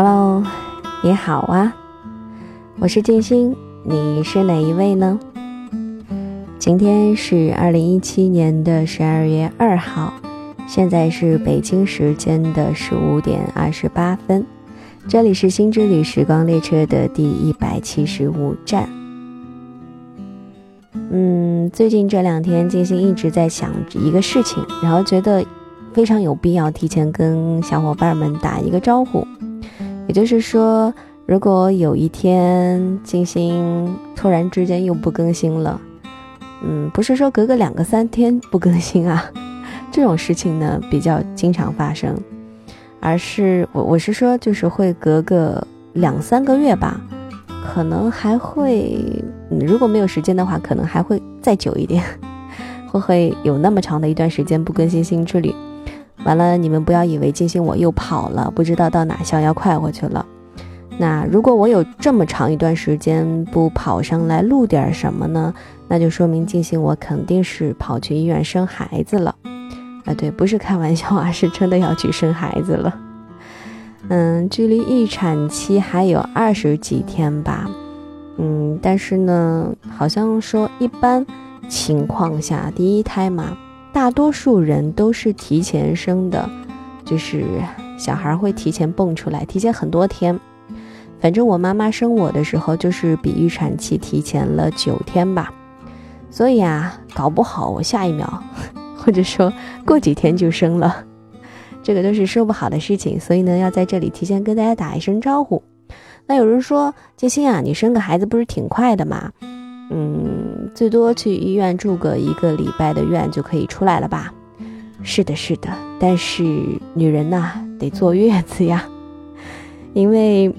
Hello，你好啊，我是静心，你是哪一位呢？今天是二零一七年的十二月二号，现在是北京时间的十五点二十八分，这里是新之旅时光列车的第一百七十五站。嗯，最近这两天，静心一直在想一个事情，然后觉得非常有必要提前跟小伙伴们打一个招呼。也就是说，如果有一天静心突然之间又不更新了，嗯，不是说隔个两个三天不更新啊，这种事情呢比较经常发生，而是我我是说就是会隔个两三个月吧，可能还会，如果没有时间的话，可能还会再久一点，会会有那么长的一段时间不更新新之旅。完了，你们不要以为金星我又跑了，不知道到哪逍遥快活去了。那如果我有这么长一段时间不跑上来录点什么呢？那就说明金星我肯定是跑去医院生孩子了。啊，对，不是开玩笑啊，是真的要去生孩子了。嗯，距离预产期还有二十几天吧。嗯，但是呢，好像说一般情况下，第一胎嘛。大多数人都是提前生的，就是小孩会提前蹦出来，提前很多天。反正我妈妈生我的时候，就是比预产期提前了九天吧。所以啊，搞不好我下一秒，或者说过几天就生了，这个都是说不好的事情。所以呢，要在这里提前跟大家打一声招呼。那有人说，金星啊，你生个孩子不是挺快的吗？嗯，最多去医院住个一个礼拜的院就可以出来了吧？是的，是的。但是女人呐，得坐月子呀，因为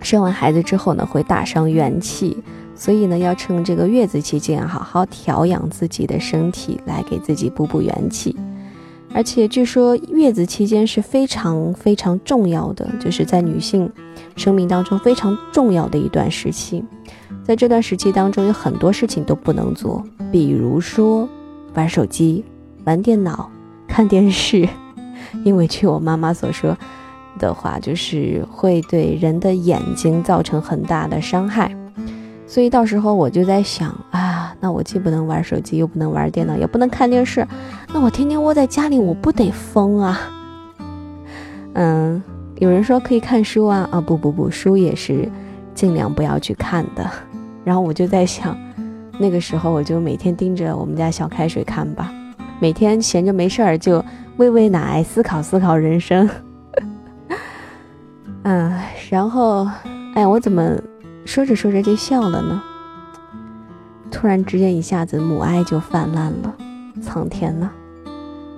生完孩子之后呢，会大伤元气，所以呢，要趁这个月子期间好好调养自己的身体，来给自己补补元气。而且据说月子期间是非常非常重要的，就是在女性生命当中非常重要的一段时期。在这段时期当中，有很多事情都不能做，比如说玩手机、玩电脑、看电视，因为据我妈妈所说的话，就是会对人的眼睛造成很大的伤害。所以到时候我就在想啊，那我既不能玩手机，又不能玩电脑，也不能看电视，那我天天窝在家里，我不得疯啊？嗯，有人说可以看书啊，啊不不不，书也是尽量不要去看的。然后我就在想，那个时候我就每天盯着我们家小开水看吧，每天闲着没事儿就喂喂奶，思考思考人生。嗯，然后，哎，我怎么说着说着就笑了呢？突然之间一下子母爱就泛滥了，苍天呐！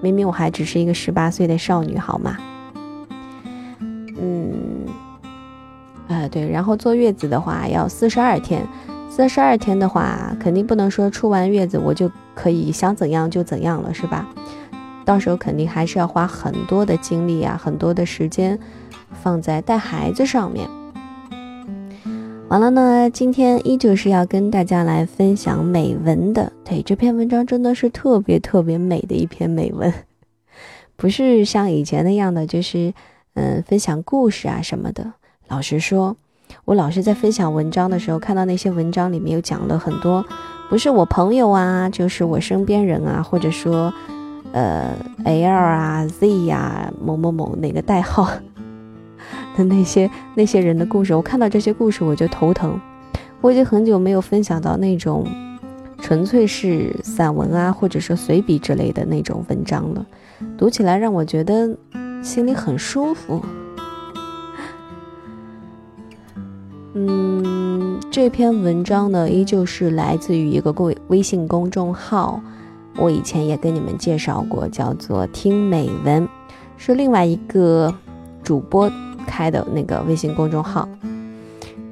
明明我还只是一个十八岁的少女，好吗？嗯，呃，对，然后坐月子的话要四十二天。四十二天的话，肯定不能说出完月子我就可以想怎样就怎样了，是吧？到时候肯定还是要花很多的精力啊，很多的时间放在带孩子上面。完了呢，今天依旧是要跟大家来分享美文的。对，这篇文章真的是特别特别美的一篇美文，不是像以前那样的，就是嗯分享故事啊什么的。老实说。我老是在分享文章的时候，看到那些文章里面有讲了很多，不是我朋友啊，就是我身边人啊，或者说，呃，L 啊，Z 呀，某某某哪个代号的那些那些人的故事。我看到这些故事我就头疼。我已经很久没有分享到那种纯粹是散文啊，或者说随笔之类的那种文章了，读起来让我觉得心里很舒服。嗯，这篇文章呢，依旧是来自于一个微微信公众号，我以前也跟你们介绍过，叫做“听美文”，是另外一个主播开的那个微信公众号。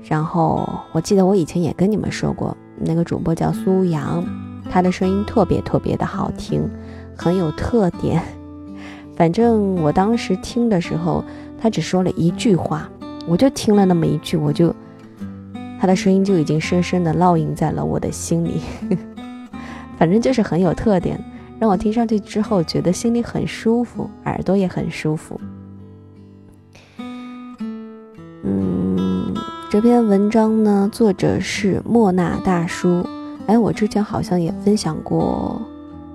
然后我记得我以前也跟你们说过，那个主播叫苏阳，他的声音特别特别的好听，很有特点。反正我当时听的时候，他只说了一句话，我就听了那么一句，我就。他的声音就已经深深的烙印在了我的心里，反正就是很有特点，让我听上去之后觉得心里很舒服，耳朵也很舒服。嗯这篇文章呢，作者是莫那大叔。哎，我之前好像也分享过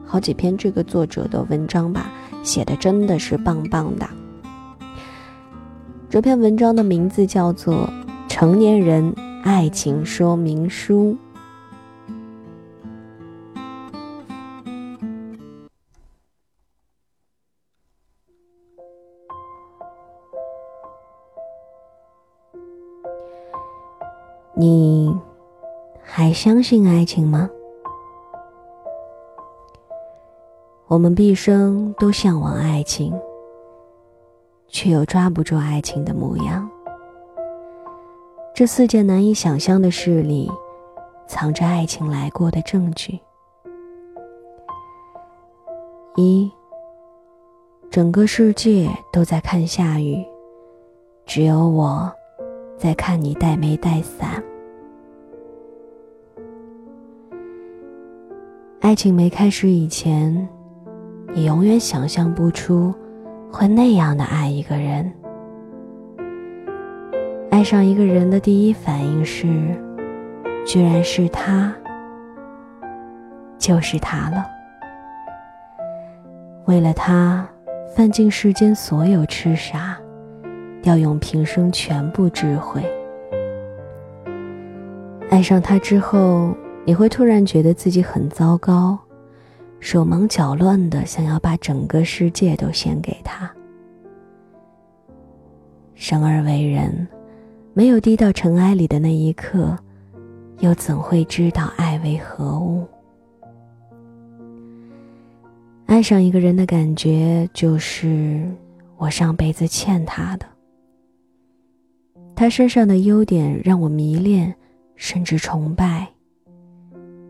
好几篇这个作者的文章吧，写的真的是棒棒的。这篇文章的名字叫做《成年人爱情说明书》。你还相信爱情吗？我们毕生都向往爱情，却又抓不住爱情的模样。这四件难以想象的事里，藏着爱情来过的证据。一，整个世界都在看下雨，只有我在看你带没带伞。爱情没开始以前，你永远想象不出会那样的爱一个人。爱上一个人的第一反应是，居然是他，就是他了。为了他，犯尽世间所有痴傻，调用平生全部智慧。爱上他之后。你会突然觉得自己很糟糕，手忙脚乱的想要把整个世界都献给他。生而为人，没有低到尘埃里的那一刻，又怎会知道爱为何物？爱上一个人的感觉，就是我上辈子欠他的。他身上的优点让我迷恋，甚至崇拜。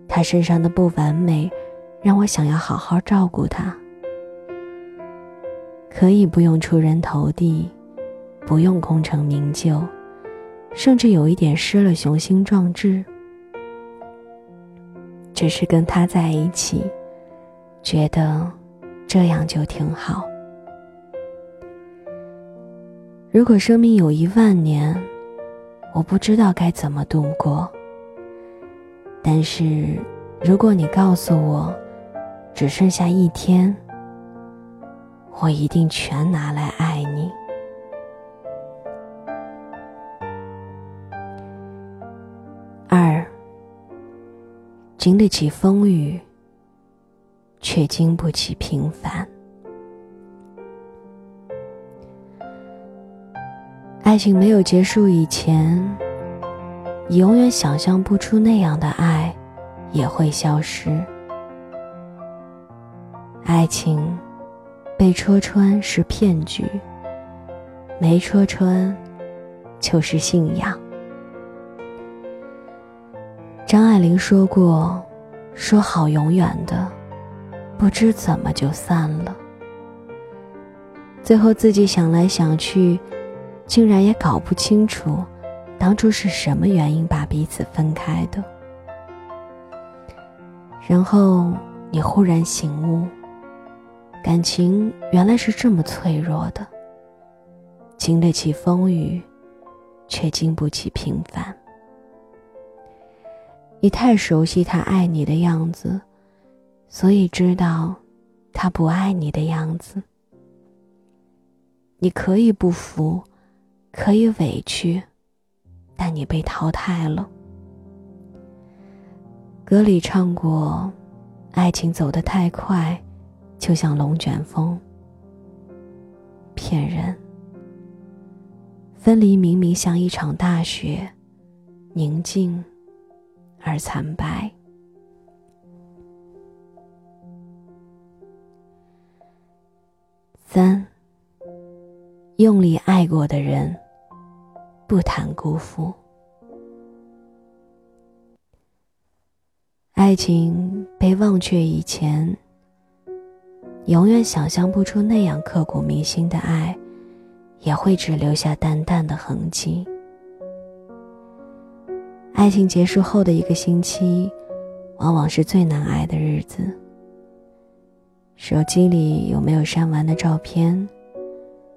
他身上的不完美，让我想要好好照顾他。可以不用出人头地，不用功成名就，甚至有一点失了雄心壮志。只是跟他在一起，觉得这样就挺好。如果生命有一万年，我不知道该怎么度过。但是，如果你告诉我只剩下一天，我一定全拿来爱经得起风雨，却经不起平凡。爱情没有结束以前。你永远想象不出那样的爱，也会消失。爱情被戳穿是骗局，没戳穿就是信仰。张爱玲说过：“说好永远的，不知怎么就散了。”最后自己想来想去，竟然也搞不清楚。当初是什么原因把彼此分开的？然后你忽然醒悟，感情原来是这么脆弱的，经得起风雨，却经不起平凡。你太熟悉他爱你的样子，所以知道他不爱你的样子。你可以不服，可以委屈。但你被淘汰了。歌里唱过：“爱情走得太快，就像龙卷风。”骗人。分离明明像一场大雪，宁静而惨白。三，用力爱过的人。不谈辜负，爱情被忘却以前，永远想象不出那样刻骨铭心的爱，也会只留下淡淡的痕迹。爱情结束后的一个星期，往往是最难挨的日子。手机里有没有删完的照片？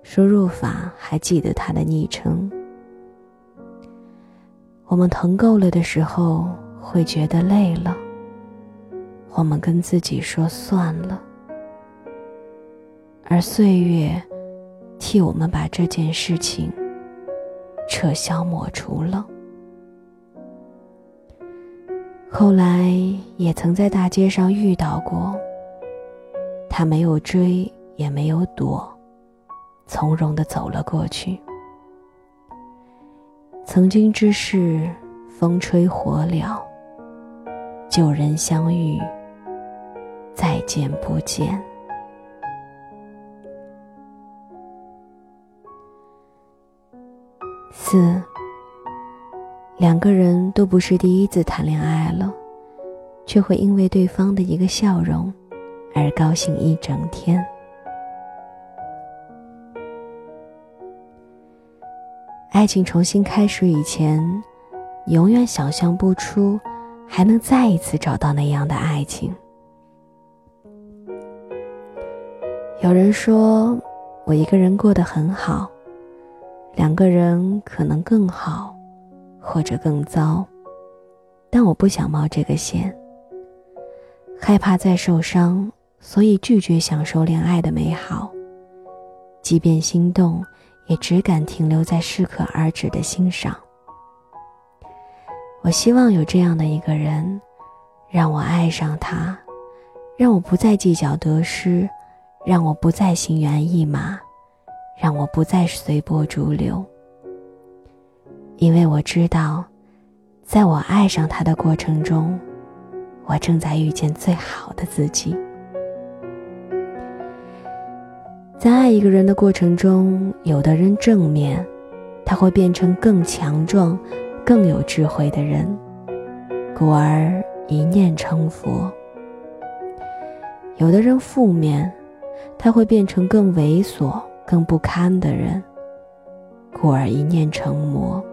输入法还记得他的昵称？我们疼够了的时候，会觉得累了。我们跟自己说算了，而岁月替我们把这件事情撤销抹除了。后来也曾在大街上遇到过，他没有追，也没有躲，从容的走了过去。曾经之事，风吹火燎，旧人相遇。再见不见。四，两个人都不是第一次谈恋爱了，却会因为对方的一个笑容而高兴一整天。爱情重新开始以前，永远想象不出还能再一次找到那样的爱情。有人说，我一个人过得很好，两个人可能更好，或者更糟，但我不想冒这个险。害怕再受伤，所以拒绝享受恋爱的美好。即便心动，也只敢停留在适可而止的欣赏。我希望有这样的一个人，让我爱上他，让我不再计较得失。让我不再心猿意马，让我不再随波逐流。因为我知道，在我爱上他的过程中，我正在遇见最好的自己。在爱一个人的过程中，有的人正面，他会变成更强壮、更有智慧的人，故而一念成佛；有的人负面。他会变成更猥琐、更不堪的人，故而一念成魔。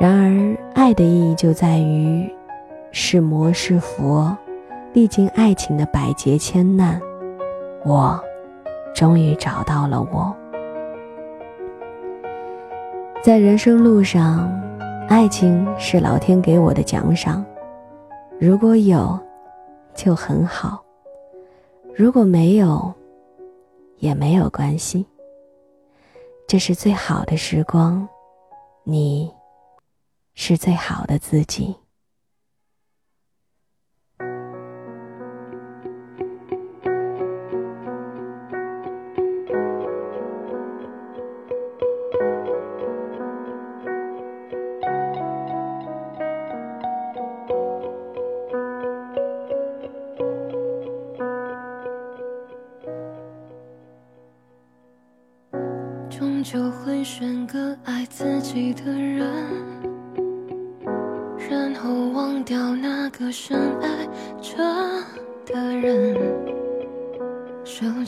然而，爱的意义就在于，是魔是佛，历经爱情的百劫千难，我终于找到了我。在人生路上，爱情是老天给我的奖赏，如果有，就很好。如果没有，也没有关系。这是最好的时光，你是最好的自己。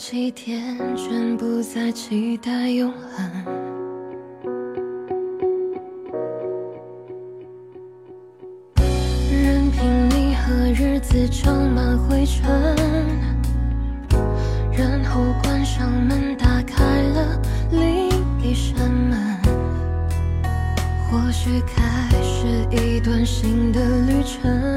几天全部在期待永恒。任凭你和日子装满灰尘，然后关上门，打开了另一。扇门，或许开始一段新的旅程，